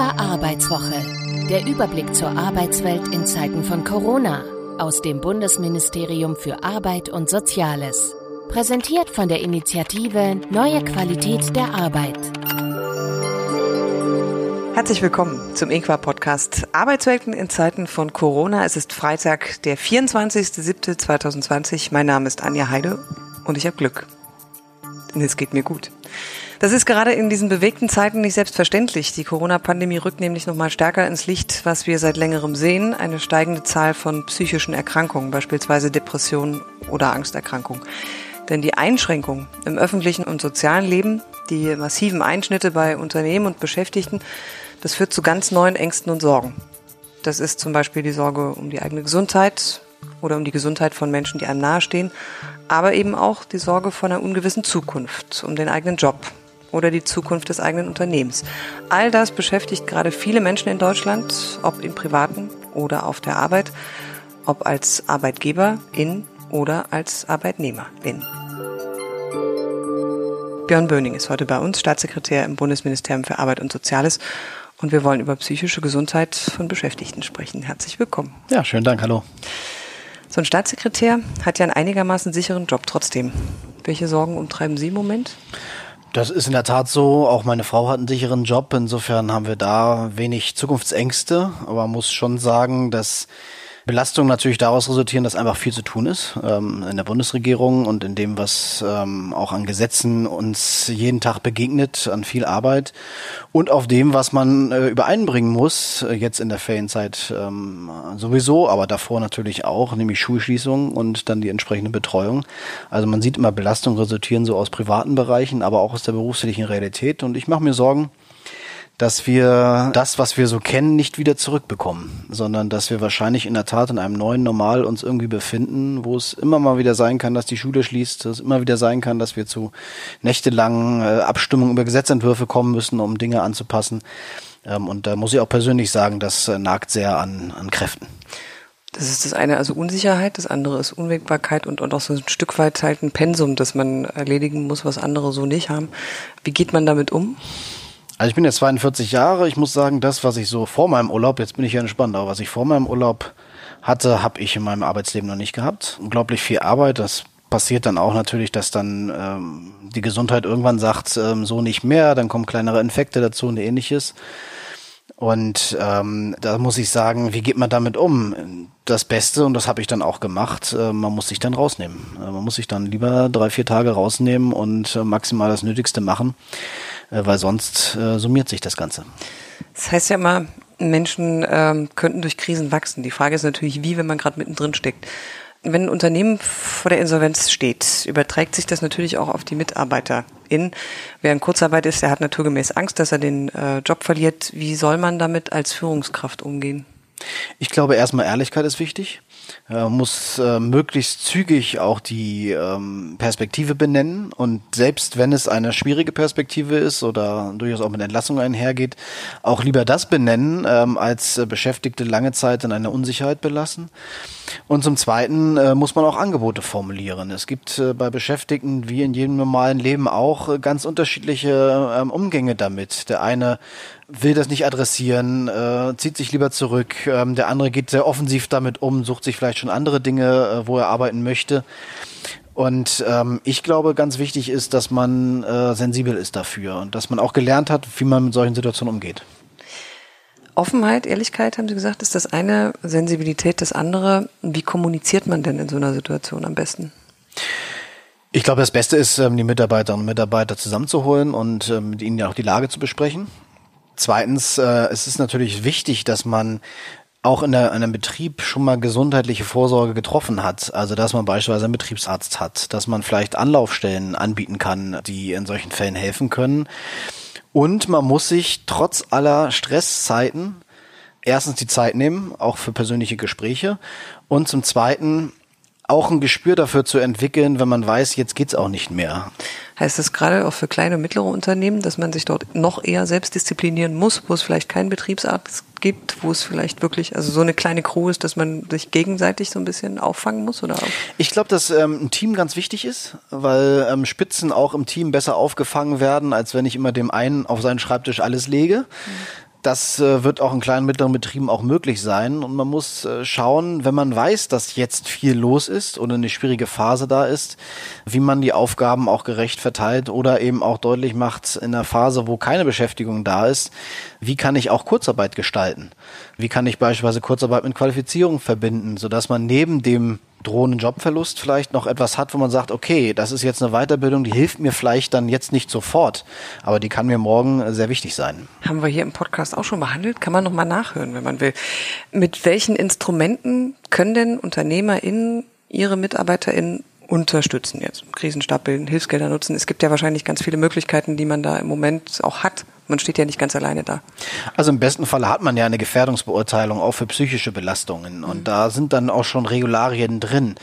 INQUA Arbeitswoche. Der Überblick zur Arbeitswelt in Zeiten von Corona aus dem Bundesministerium für Arbeit und Soziales. Präsentiert von der Initiative Neue Qualität der Arbeit. Herzlich willkommen zum INQUA Podcast Arbeitswelten in Zeiten von Corona. Es ist Freitag, der 24.07.2020. Mein Name ist Anja Heide und ich habe Glück. Es geht mir gut. Das ist gerade in diesen bewegten Zeiten nicht selbstverständlich. Die Corona-Pandemie rückt nämlich noch mal stärker ins Licht, was wir seit längerem sehen. Eine steigende Zahl von psychischen Erkrankungen, beispielsweise Depressionen oder Angsterkrankungen. Denn die Einschränkungen im öffentlichen und sozialen Leben, die massiven Einschnitte bei Unternehmen und Beschäftigten, das führt zu ganz neuen Ängsten und Sorgen. Das ist zum Beispiel die Sorge um die eigene Gesundheit oder um die Gesundheit von Menschen, die einem nahestehen, aber eben auch die Sorge vor einer ungewissen Zukunft, um den eigenen Job, oder die Zukunft des eigenen Unternehmens. All das beschäftigt gerade viele Menschen in Deutschland, ob im privaten oder auf der Arbeit, ob als Arbeitgeberin oder als Arbeitnehmerin. Björn Böning ist heute bei uns, Staatssekretär im Bundesministerium für Arbeit und Soziales. Und wir wollen über psychische Gesundheit von Beschäftigten sprechen. Herzlich willkommen. Ja, schönen Dank. Hallo. So ein Staatssekretär hat ja einen einigermaßen sicheren Job trotzdem. Welche Sorgen umtreiben Sie im Moment? Das ist in der Tat so. Auch meine Frau hat einen sicheren Job. Insofern haben wir da wenig Zukunftsängste. Aber man muss schon sagen, dass Belastungen natürlich daraus resultieren, dass einfach viel zu tun ist ähm, in der Bundesregierung und in dem, was ähm, auch an Gesetzen uns jeden Tag begegnet, an viel Arbeit und auf dem, was man äh, übereinbringen muss, äh, jetzt in der Ferienzeit ähm, sowieso, aber davor natürlich auch, nämlich Schulschließung und dann die entsprechende Betreuung. Also man sieht immer, Belastungen resultieren so aus privaten Bereichen, aber auch aus der beruflichen Realität und ich mache mir Sorgen, dass wir das, was wir so kennen, nicht wieder zurückbekommen, sondern dass wir wahrscheinlich in der Tat in einem neuen Normal uns irgendwie befinden, wo es immer mal wieder sein kann, dass die Schule schließt, dass es immer wieder sein kann, dass wir zu nächtelangen äh, Abstimmungen über Gesetzentwürfe kommen müssen, um Dinge anzupassen. Ähm, und da muss ich auch persönlich sagen, das äh, nagt sehr an, an Kräften. Das ist das eine, also Unsicherheit, das andere ist Unwägbarkeit und, und auch so ein Stück weit halt ein Pensum, das man erledigen muss, was andere so nicht haben. Wie geht man damit um? Also ich bin jetzt 42 Jahre. Ich muss sagen, das, was ich so vor meinem Urlaub, jetzt bin ich ja entspannt, aber was ich vor meinem Urlaub hatte, habe ich in meinem Arbeitsleben noch nicht gehabt. Unglaublich viel Arbeit. Das passiert dann auch natürlich, dass dann ähm, die Gesundheit irgendwann sagt, ähm, so nicht mehr. Dann kommen kleinere Infekte dazu und ähnliches. Und ähm, da muss ich sagen, wie geht man damit um? Das Beste, und das habe ich dann auch gemacht, äh, man muss sich dann rausnehmen. Äh, man muss sich dann lieber drei, vier Tage rausnehmen und äh, maximal das Nötigste machen äh, weil sonst äh, summiert sich das Ganze. Das heißt ja immer, Menschen ähm, könnten durch Krisen wachsen. Die Frage ist natürlich, wie, wenn man gerade mittendrin steckt. Wenn ein Unternehmen vor der Insolvenz steht, überträgt sich das natürlich auch auf die MitarbeiterInnen. Wer in Kurzarbeit ist, der hat naturgemäß Angst, dass er den äh, Job verliert. Wie soll man damit als Führungskraft umgehen? Ich glaube, erstmal Ehrlichkeit ist wichtig äh, muss äh, möglichst zügig auch die ähm, Perspektive benennen und selbst wenn es eine schwierige Perspektive ist oder durchaus auch mit Entlassung einhergeht, auch lieber das benennen, ähm, als äh, Beschäftigte lange Zeit in einer Unsicherheit belassen. Und zum Zweiten äh, muss man auch Angebote formulieren. Es gibt äh, bei Beschäftigten wie in jedem normalen Leben auch äh, ganz unterschiedliche ähm, Umgänge damit. Der eine will das nicht adressieren, äh, zieht sich lieber zurück. Ähm, der andere geht sehr offensiv damit um, sucht sich vielleicht schon andere Dinge, äh, wo er arbeiten möchte. Und ähm, ich glaube, ganz wichtig ist, dass man äh, sensibel ist dafür und dass man auch gelernt hat, wie man mit solchen Situationen umgeht. Offenheit, Ehrlichkeit, haben Sie gesagt, ist das eine, Sensibilität das andere. Wie kommuniziert man denn in so einer Situation am besten? Ich glaube, das Beste ist, ähm, die Mitarbeiterinnen und Mitarbeiter zusammenzuholen und ähm, mit ihnen ja auch die Lage zu besprechen. Zweitens, äh, es ist natürlich wichtig, dass man auch in, einem Betrieb schon mal gesundheitliche Vorsorge getroffen hat. Also dass man beispielsweise einen Betriebsarzt hat, dass man vielleicht Anlaufstellen anbieten kann, die in solchen Fällen helfen können. Und man muss sich trotz aller Stresszeiten erstens die Zeit nehmen, auch für persönliche Gespräche. Und zum Zweiten auch ein Gespür dafür zu entwickeln, wenn man weiß, jetzt geht's auch nicht mehr. Heißt das gerade auch für kleine und mittlere Unternehmen, dass man sich dort noch eher selbst disziplinieren muss, wo es vielleicht keinen Betriebsarzt gibt, wo es vielleicht wirklich, also so eine kleine Crew ist, dass man sich gegenseitig so ein bisschen auffangen muss? Oder? Ich glaube, dass ähm, ein Team ganz wichtig ist, weil ähm, Spitzen auch im Team besser aufgefangen werden, als wenn ich immer dem einen auf seinen Schreibtisch alles lege. Mhm Das äh, wird auch in kleinen mittleren Betrieben auch möglich sein. Und man muss äh, schauen, wenn man weiß, dass jetzt viel los ist oder eine schwierige Phase da ist, wie man die Aufgaben auch gerecht verteilt oder eben auch deutlich macht in der Phase, wo keine Beschäftigung da ist, wie kann ich auch Kurzarbeit gestalten? Wie kann ich beispielsweise Kurzarbeit mit Qualifizierung verbinden, sodass man neben dem drohenden Jobverlust vielleicht noch etwas hat, wo man sagt, okay, das ist jetzt eine Weiterbildung, die hilft mir vielleicht dann jetzt nicht sofort, aber die kann mir morgen sehr wichtig sein. Haben wir hier im Podcast auch schon behandelt, kann man nochmal nachhören, wenn man will. Mit welchen Instrumenten können denn UnternehmerInnen ihre MitarbeiterInnen unterstützen jetzt? Krisenstab Hilfsgelder nutzen. Es gibt ja wahrscheinlich ganz viele Möglichkeiten, die man da im Moment auch hat. Man steht ja nicht ganz alleine da. Also im besten Fall hat man ja eine Gefährdungsbeurteilung auch für psychische Belastungen. Und mhm. da sind dann auch schon Regularien drin.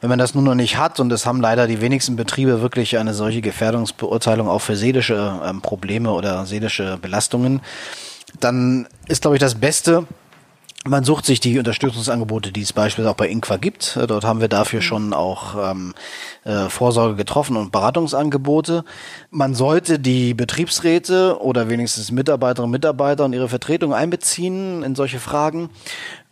Wenn man das nun noch nicht hat, und es haben leider die wenigsten Betriebe wirklich eine solche Gefährdungsbeurteilung auch für seelische ähm, Probleme oder seelische Belastungen, dann ist, glaube ich, das Beste, man sucht sich die Unterstützungsangebote, die es beispielsweise auch bei Inqua gibt. Äh, dort haben wir dafür mhm. schon auch ähm, äh, Vorsorge getroffen und Beratungsangebote. Man sollte die Betriebsräte oder wenigstens Mitarbeiterinnen und Mitarbeiter und ihre Vertretung einbeziehen in solche Fragen.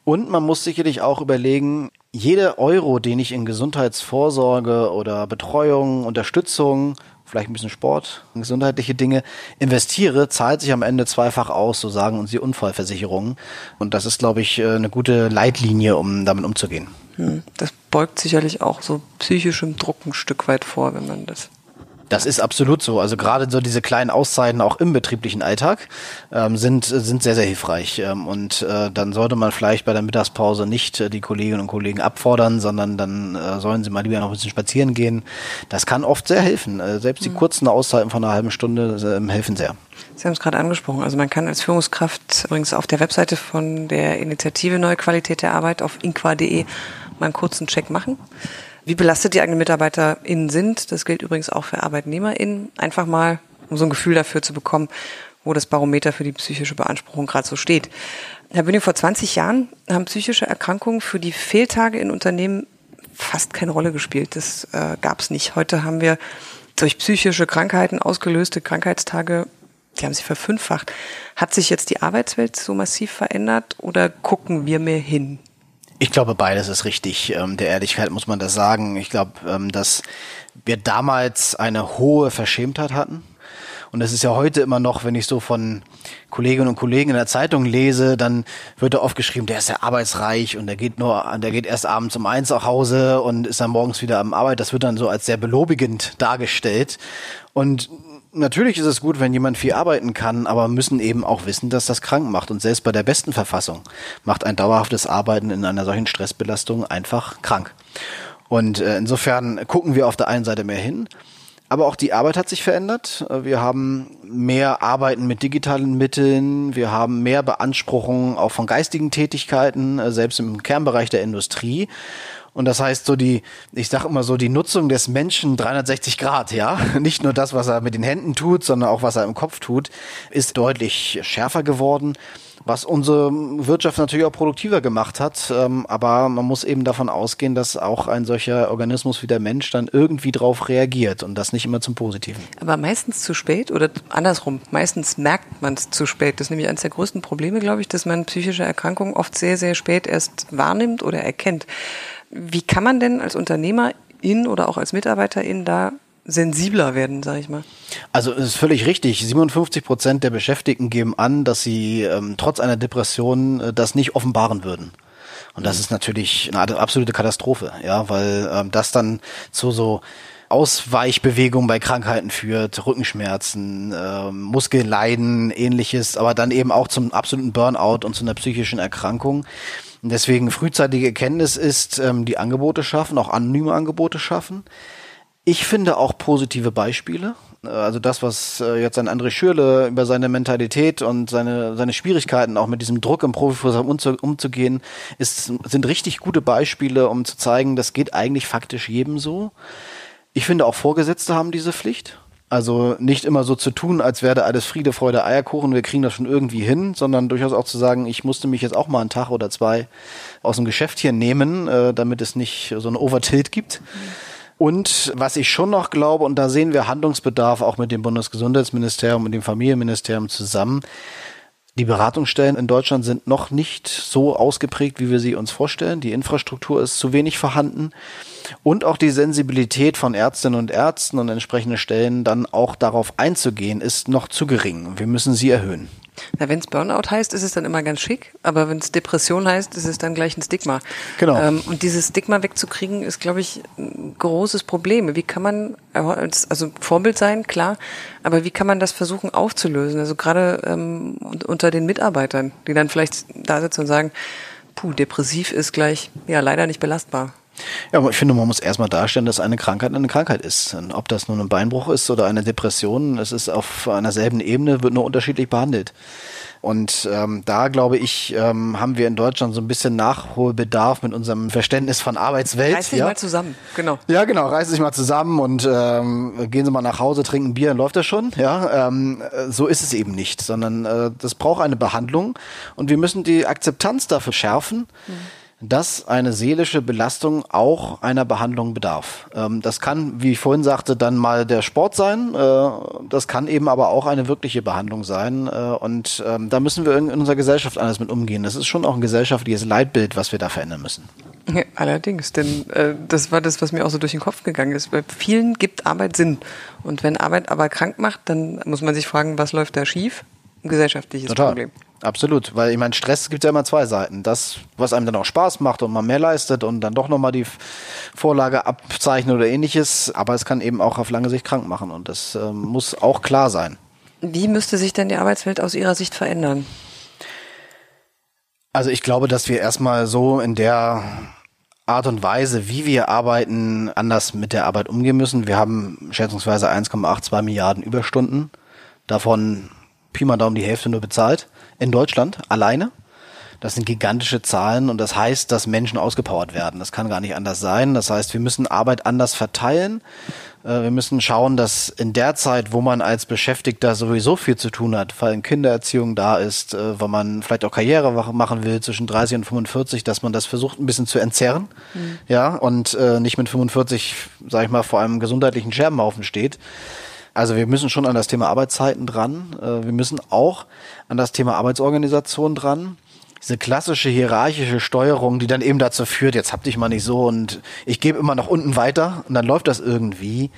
Und man muss sicherlich auch überlegen, jeder Euro, den ich in Gesundheitsvorsorge oder Betreuung, Unterstützung vielleicht ein bisschen Sport, gesundheitliche Dinge investiere, zahlt sich am Ende zweifach aus, so sagen uns die Unfallversicherungen. Und das ist, glaube ich, äh, eine gute Leitlinie, um damit umzugehen. Hm, das beugt sicherlich auch so psychischem Druck ein Stück weit vor, wenn man das das ist absolut so. Also gerade so diese kleinen Auszeiten auch im betrieblichen Alltag ähm, sind, sind sehr, sehr hilfreich. Ähm, und äh, dann sollte man vielleicht bei der Mittagspause nicht äh, die Kolleginnen und Kollegen abfordern, sondern dann äh, sollen sie mal lieber noch ein bisschen spazieren gehen. Das kann oft sehr helfen. Äh, selbst die mhm. kurzen Auszeiten von einer halben Stunde äh, helfen sehr. Sie haben es gerade angesprochen. Also man kann als Führungskraft übrigens auf der Webseite von der Initiative Neue Qualität der Arbeit auf inqua.de mal einen kurzen Check machen wie belastet die eigenen MitarbeiterInnen sind. Das gilt übrigens auch für ArbeitnehmerInnen. Einfach mal, um so ein Gefühl dafür zu bekommen, wo das Barometer für die psychische Beanspruchung gerade so steht. Herr Böning, vor 20 Jahren haben psychische Erkrankungen für die Fehltage in Unternehmen fast keine Rolle gespielt. Das äh, gab es nicht. Heute haben wir durch psychische Krankheiten ausgelöste Krankheitstage, die haben sich verfünffacht. Hat sich jetzt die Arbeitswelt so massiv verändert oder gucken wir mehr hin? Ich glaube, beides ist richtig. Ähm, der Ehrlichkeit muss man das sagen. Ich glaube, ähm, dass wir damals eine hohe Verschämtheit hatten. Und das ist ja heute immer noch, wenn ich so von Kolleginnen und Kollegen in der Zeitung lese, dann wird da oft geschrieben, der ist ja arbeitsreich und der geht nur, der geht erst abends um eins nach Hause und ist dann morgens wieder am Arbeit. Das wird dann so als sehr belobigend dargestellt. Und natürlich ist es gut, wenn jemand viel arbeiten kann, aber müssen eben auch wissen, dass das krank macht. Und selbst bei der besten Verfassung macht ein dauerhaftes Arbeiten in einer solchen Stressbelastung einfach krank. Und äh, insofern gucken wir auf der einen Seite mehr hin. Aber auch die Arbeit hat sich verändert. Wir haben mehr Arbeiten mit digitalen Mitteln. Wir haben mehr Beanspruchungen auch von geistigen Tätigkeiten, äh, selbst im Kernbereich der Industrie. Und das heißt so die, ich sage immer so die Nutzung des Menschen 360 Grad, ja. Nicht nur das, was er mit den Händen tut, sondern auch was er im Kopf tut, ist deutlich schärfer geworden was unsere Wirtschaft natürlich auch produktiver gemacht hat. Ähm, aber man muss eben davon ausgehen, dass auch ein solcher Organismus wie der Mensch dann irgendwie drauf reagiert und das nicht immer zum Positiven. Aber meistens zu spät oder andersrum, meistens merkt man es zu spät. Das ist nämlich eines der größten Probleme, glaube ich, dass man psychische Erkrankungen oft sehr, sehr spät erst wahrnimmt oder erkennt. Wie kann man denn als Unternehmerin oder auch als Mitarbeiterin da sensibler werden, sage ich mal. Also es ist völlig richtig. 57 Prozent der Beschäftigten geben an, dass sie ähm, trotz einer Depression äh, das nicht offenbaren würden. Und das ist natürlich eine absolute Katastrophe, ja, weil ähm, das dann zu so Ausweichbewegungen bei Krankheiten führt, Rückenschmerzen, äh, Muskelleiden, ähnliches, aber dann eben auch zum absoluten Burnout und zu einer psychischen Erkrankung. Und deswegen frühzeitige Erkenntnis ist, ähm, die Angebote schaffen, auch anonyme Angebote schaffen. Ich finde auch positive Beispiele. Äh, also das, was äh, jetzt ein André Schürle über seine Mentalität und seine, seine Schwierigkeiten auch mit diesem Druck im Profifußball umzu, umzugehen, ist, sind richtig gute Beispiele, um zu zeigen, das geht eigentlich faktisch jedem so. Ich finde auch Vorgesetzte haben diese Pflicht. Also nicht immer so zu tun, als wäre alles Friede, Freude, Eierkuchen, wir kriegen das schon irgendwie hin, sondern durchaus auch zu sagen, ich musste mich jetzt auch mal einen Tag oder zwei aus dem Geschäft hier nehmen, äh, damit es nicht so ein Overtilt gibt. Und was ich schon noch glaube, und da sehen wir Handlungsbedarf auch mit dem Bundesgesundheitsministerium und dem Familienministerium zusammen, Die Beratungsstellen in Deutschland sind noch nicht so ausgeprägt, wie wir sie uns vorstellen. Die Infrastruktur ist zu wenig vorhanden. Und auch die Sensibilität von Ärztinnen und Ärzten und entsprechende Stellen dann auch darauf einzugehen, ist noch zu gering. Wir müssen sie erhöhen. Na, wenn es Burnout heißt, ist es dann immer ganz schick, aber wenn es Depression heißt, ist es dann gleich ein Stigma. Genau. Ähm, und dieses Stigma wegzukriegen, ist, glaube ich, ein großes Problem. Wie kann man, als, also Vorbild sein, klar, aber wie kann man das versuchen aufzulösen? Also gerade ähm, unter den Mitarbeitern, die dann vielleicht da sitzen und sagen, puh, depressiv ist gleich, ja, leider nicht belastbar. Ja, aber ich finde, man muss erstmal darstellen, dass eine Krankheit eine Krankheit ist. Und ob das nun ein Beinbruch ist oder eine Depression, es ist auf einer selben Ebene, wird nur unterschiedlich behandelt. Und ähm, da glaube ich, ähm, haben wir in Deutschland so ein bisschen Nachholbedarf mit unserem Verständnis von Arbeitswelt. Reiß dich ja? mal zusammen, genau. Ja, genau, reiß dich mal zusammen und ähm, gehen Sie mal nach Hause, trinken Bier, dann läuft das schon. Ja, ähm, so ist es eben nicht, sondern äh, das braucht eine Behandlung und wir müssen die Akzeptanz dafür schärfen. Mhm dass eine seelische Belastung auch einer Behandlung bedarf. Ähm, das kann, wie ich vorhin sagte, dann mal der Sport sein. Äh, das kann eben aber auch eine wirkliche Behandlung sein. Äh, und ähm, da müssen wir in unserer Gesellschaft anders mit umgehen. Das ist schon auch ein gesellschaftliches Leitbild, was wir da verändern müssen. Ja, allerdings, denn äh, das war das, was mir auch so durch den Kopf gegangen ist. Bei vielen gibt Arbeit Sinn. Und wenn Arbeit aber krank macht, dann muss man sich fragen, was läuft da schief? Ein gesellschaftliches Total. Problem. Absolut, weil ich meine, Stress gibt ja immer zwei Seiten. Das, was einem dann auch Spaß macht und man mehr leistet und dann doch nochmal die Vorlage abzeichnet oder ähnliches, aber es kann eben auch auf lange Sicht krank machen und das ähm, muss auch klar sein. Wie müsste sich denn die Arbeitswelt aus Ihrer Sicht verändern? Also ich glaube, dass wir erstmal so in der Art und Weise, wie wir arbeiten, anders mit der Arbeit umgehen müssen. Wir haben schätzungsweise 1,82 Milliarden Überstunden. Davon Pi mal Daumen die Hälfte nur bezahlt in Deutschland alleine. Das sind gigantische Zahlen und das heißt, dass Menschen ausgepowert werden. Das kann gar nicht anders sein. Das heißt, wir müssen Arbeit anders verteilen. Äh, wir müssen schauen, dass in der Zeit, wo man als Beschäftigter sowieso viel zu tun hat, weil in Kindererziehung da ist, äh, weil man vielleicht auch Karriere machen will zwischen 30 und 45, dass man das versucht ein bisschen zu entzerren, mhm. ja, und äh, nicht mit 45, sag ich mal, vor einem gesundheitlichen Scherbenhaufen steht. Also wir müssen schon an das Thema Arbeitszeiten dran. Äh, wir müssen auch an das Thema Arbeitsorganisation dran. Diese klassische hierarchische Steuerung, die dann eben dazu führt, jetzt hab dich mal nicht so und ich gebe immer nach unten weiter und dann läuft das irgendwie.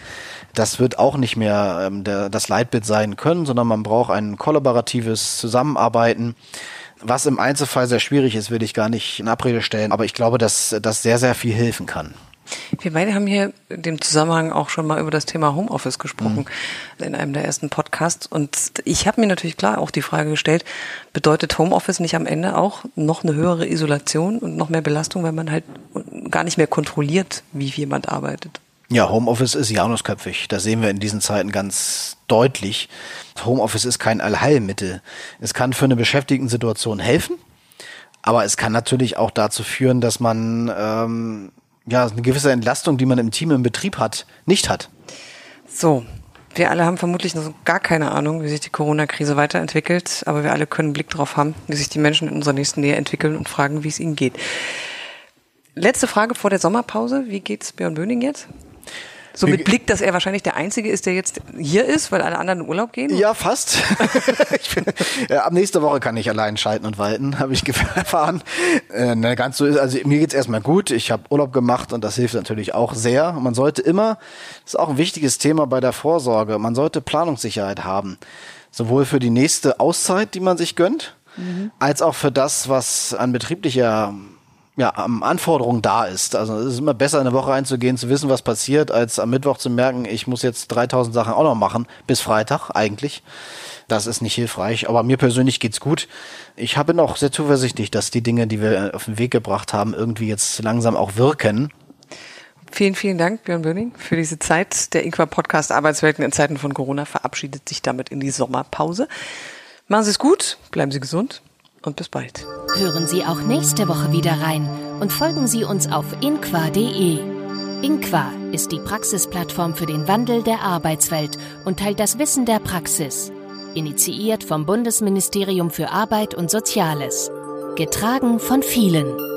Das wird auch nicht mehr ähm, das Leitbild sein können, sondern man braucht ein kollaboratives Zusammenarbeiten. Was im Einzelfall sehr schwierig ist, will ich gar nicht in Abrede stellen, aber ich glaube, dass das sehr, sehr viel helfen kann. Wir beide haben hier in dem Zusammenhang auch schon mal über das Thema Homeoffice gesprochen mhm. in einem der ersten Podcasts. Und ich habe mir natürlich klar auch die Frage gestellt, bedeutet Homeoffice nicht am Ende auch noch eine höhere Isolation und noch mehr Belastung, weil man halt gar nicht mehr kontrolliert, wie jemand arbeitet? Ja, Homeoffice ist janusköpfig. Das sehen wir in diesen Zeiten ganz deutlich. Homeoffice ist kein Allheilmittel. Es kann für eine Beschäftigten-Situation helfen, aber es kann natürlich auch dazu führen, dass man ähm, ja, eine gewisse Entlastung, die man im Team, im Betrieb hat, nicht hat. So. Wir alle haben vermutlich noch gar keine Ahnung, wie sich die Corona-Krise weiterentwickelt, aber wir alle können einen Blick darauf haben, wie sich die Menschen in unserer nächsten Nähe entwickeln und fragen, wie es ihnen geht. Letzte Frage vor der Sommerpause. Wie geht's Björn Böning jetzt? So mit Blick, dass er wahrscheinlich der Einzige ist, der jetzt hier ist, weil alle anderen in Urlaub gehen? Ja, fast. ich bin, ja, ab nächster Woche kann ich allein schalten und walten, habe ich erfahren. Äh, ne, ganz so ist, also mir geht's erstmal gut. Ich habe Urlaub gemacht und das hilft natürlich auch sehr. Man sollte immer, das ist auch ein wichtiges Thema bei der Vorsorge, man sollte Planungssicherheit haben. Sowohl für die nächste Auszeit, die man sich gönnt, mhm. als auch für das, was an betrieblicher ja, am Anforderungen da ist. Also es ist immer besser, in eine Woche einzugehen, zu wissen, was passiert, als am Mittwoch zu merken, ich muss jetzt 3000 Sachen auch noch machen, bis Freitag eigentlich. Das ist nicht hilfreich, aber mir persönlich geht's gut. Ich habe noch sehr zuversichtlich, dass die Dinge, die wir auf den Weg gebracht haben, irgendwie jetzt langsam auch wirken. Vielen, vielen Dank, Björn Böning, für diese Zeit. Der Inqua Podcast Arbeitswelten in Zeiten von Corona verabschiedet sich damit in die Sommerpause. Machen Sie es gut, bleiben Sie gesund und bis bald. Hören Sie auch nächste Woche wieder rein und folgen Sie uns auf inqua.de. Inqua ist die Praxisplattform für den Wandel der Arbeitswelt und teilt das Wissen der Praxis. Initiiert vom Bundesministerium für Arbeit und Soziales. Getragen von vielen.